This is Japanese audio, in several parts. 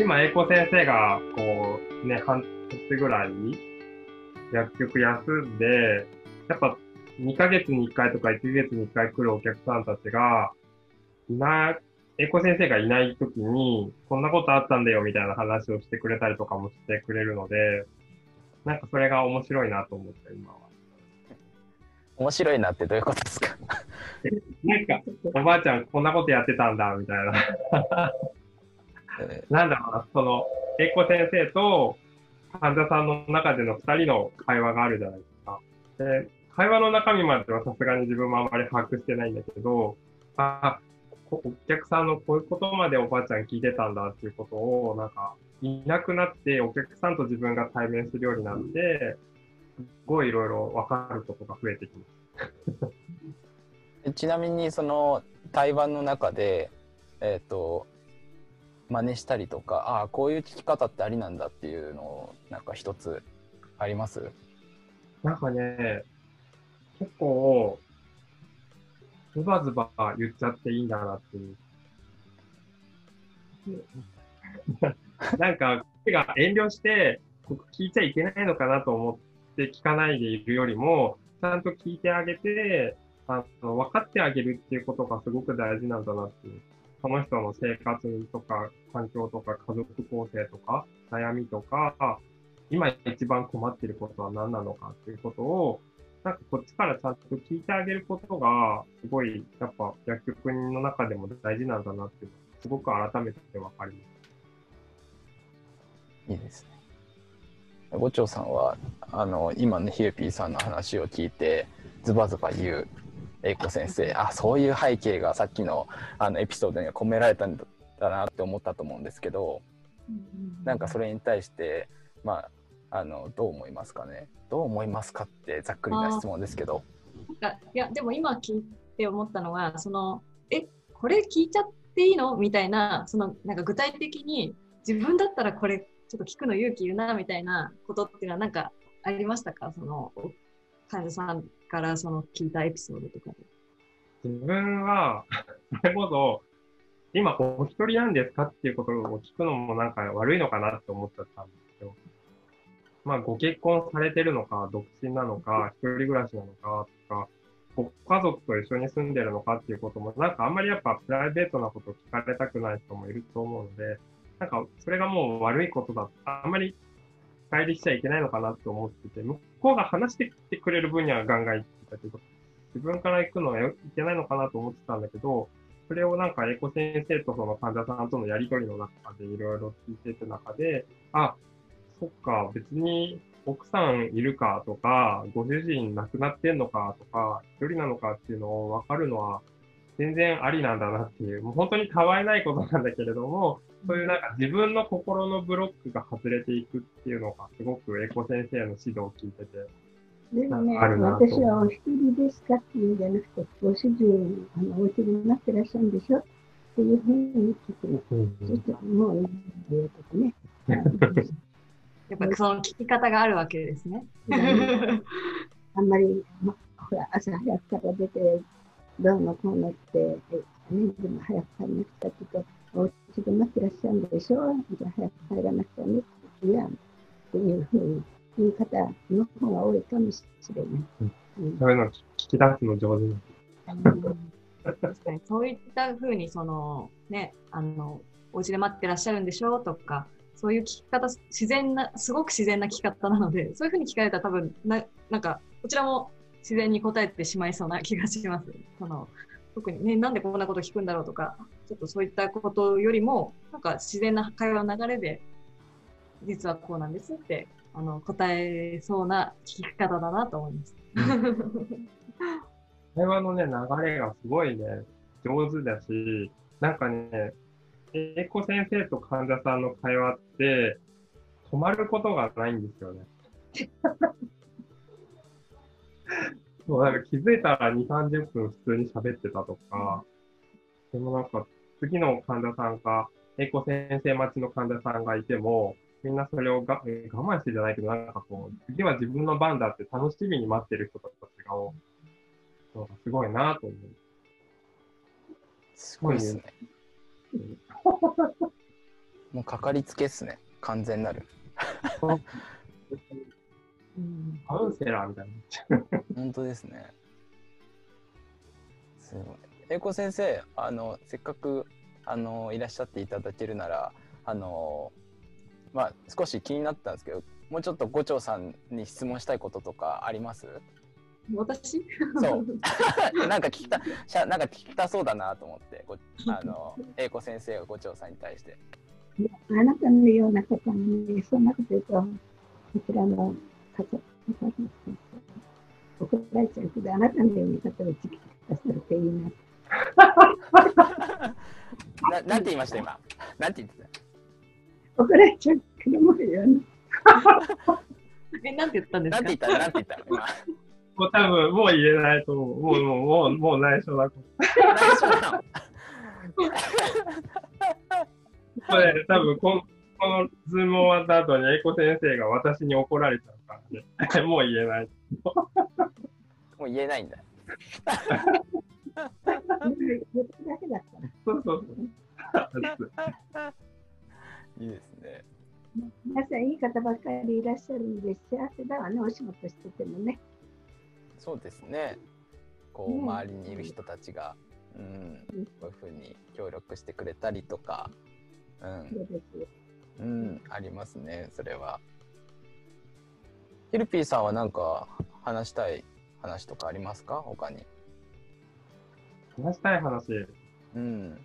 今、英子先生が、こう、ね、半年ぐらい、薬局休んで、やっぱ2ヶ月に1回とか1ヶ月に1回来るお客さんたちが、いな、英子先生がいないときに、こんなことあったんだよみたいな話をしてくれたりとかもしてくれるので、なんかそれが面白いなと思って、今は。面白いなってどういうことですか？なんか、おばあちゃんこんなことやってたんだ、みたいな。なんだろうな、その、英子先生と患者さんの中での2人の会話があるじゃないですか。で、会話の中身まではさすがに自分もあまり把握してないんだけど、あ、お客さんのこういうことまでおばあちゃん聞いてたんだっていうことを、なんか、いなくなってお客さんと自分が対面するようになって、すごいいろいろ分かることが増えてきます。ちなみにその対話の中で、えっ、ー、と真似したりとかああこういう聞き方ってありなんだっていうのをなんか一つあります？なんかね結構ズバズバ言っちゃっていいんだなっていう。なんか、が遠慮して、僕聞いちゃいけないのかなと思って聞かないでいるよりも、ちゃんと聞いてあげて、あの分かってあげるっていうことがすごく大事なんだなっていう。その人の生活とか、環境とか、家族構成とか、悩みとか、今一番困ってることは何なのかっていうことを、なんかこっちからちゃんと聞いてあげることが、すごい、やっぱ薬局の中でも大事なんだなって、すごく改めて分かります。いいですね。五長さんは、あの、今ね、ヒューピーさんの話を聞いて、ズバズバ言う英子先生、あ、そういう背景がさっきのあのエピソードには込められたんだなって思ったと思うんですけど、なんかそれに対して、まあ、あのどう思いますかね？どう思いますかってざっくりな質問ですけど。いやでも今聞いて思ったのはそのえこれ聞いちゃっていいの？みたいなそのなんか具体的に自分だったらこれちょっと聞くの勇気いるなみたいなことっていうのはなんかありましたか？その患者さんからその聞いたエピソードとかで。自分は、それこそ、今お一人なんですかっていうことを聞くのもなんか悪いのかなって思っちゃったんですよ。まあ、ご結婚されてるのか、独身なのか、一人暮らしなのかとか、ご家族と一緒に住んでるのかっていうことも、なんかあんまりやっぱプライベートなこと聞かれたくない人もいると思うので、なんかそれがもう悪いことだ。あんまり帰りしちゃいけないのかなと思ってて、こうが話してきてくれる分にはガンガン行ってたけど、自分から行くのはいけないのかなと思ってたんだけど、それをなんかエコ先生とその患者さんとのやりとりの中でいろいろ聞いていく中で、あ、そっか、別に奥さんいるかとか、ご主人亡くなってんのかとか、一人なのかっていうのを分かるのは全然ありなんだなっていう、もう本当にたわいないことなんだけれども、そういうなんか自分の心のブロックが外れていくっていうのが、すごくエコ先生の指導を聞いてて、でもね、私はお一人ですかっていうんじゃなくて、ご主人、あのお家になってらっしゃるんでしょっていうふうに聞くの。うんうん、そしてもういいよとかね。やっぱその聞き方があるわけですね。あんまり、ま、ほら、朝早くから出て、どうのこうのって、ね、でも早く帰りなくちゃって言うと、お家で待ってらっしゃるんでしょ？じゃあ早く帰らなくちゃねいやっていうふうに言い方の方が多いかもしれない。うん、そういうの聞き出すの上手に。確かにそういったふうにそのねあのお家で待ってらっしゃるんでしょ？うとかそういう聞き方自然なすごく自然な聞き方なのでそういうふうに聞かれたら多分ななんかこちらも自然に答えてしまいそうな気がします。その特にね、なんでこんなこと聞くんだろうとか、ちょっとそういったことよりも、なんか自然な会話の流れで、実はこうなんですって、あの、答えそうな聞き方だなと思います。会話のね、流れがすごいね、上手だし、なんかね、英子先生と患者さんの会話って、止まることがないんですよね。そうなんか気づいたら2、30分普通に喋ってたとか、でもなんか次の患者さんが、英子先生待ちの患者さんがいても、みんなそれをが我慢してじゃないけど、なんかこう、次は自分の番だって楽しみに待ってる人たちが多い。すごいなと思う。すごいですね。もうかかりつけっすね。完全なる。うんカウンセラーみたいな。本当ですね。すごい。英子先生、あのせっかくあのいらっしゃっていただけるなら、あのまあ少し気になったんですけど、もうちょっと五長さんに質問したいこととかあります？私？そう。なんか聞きたしゃなんか聞きたそうだなと思って、ごあの英子先生が五長さんに対して。あなたのような方がね、そんなこと言うと、こちらの方、怒られちゃうけど、あなたのような方をいいな。ななんて言いました今？なんて言って怒られちゃうけどもよね。え、なんて言ったんでた？すか？なんて言った？なんて言った？今。もう多分、もう言えないと思う。もう、もう、もう、もう内緒だこ内緒なの？これ、多分こん、このズーム終わった後に、英子先生が私に怒られちゃうからね。もう言えない。もう言えないんだ。言っただけだったら。そうそうそう。いいですね。皆さん、いい方ばっかりいらっしゃるんで、幸せだわね、お仕事しててもね。そうですね。こう、ね周りにいる人たちが、うん、こういうふうに協力してくれたりとか、うん。うん、ありますね、それは。ヒルピーさんは何か話したい話とかありますか？他に。話したい話。うん。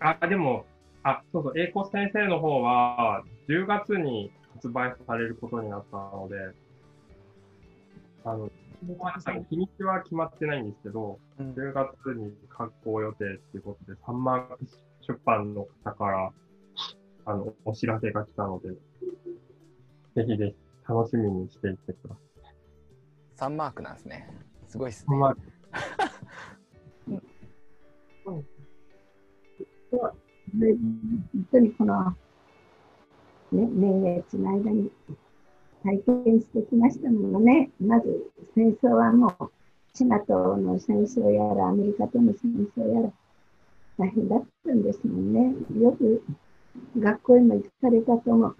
あ、でも、あ、そうそう、英子先生の方は、10月に発売されることになったので、あの、日にちは決まってないんですけど、うん10月に発行予定っていうことで、サンマーク出版の方から、あの、お知らせが来たので、ぜひぜひ楽しみにしていってくださサンマークなんですね。すごいですい。ね。まあ、で本当にこの、ね、年月の間に体験してきましたものね。まず戦争はもう、チナとの戦争やら、アメリカとの戦争やら、大変だったんですもんね。よく学校へも行かれたと思う。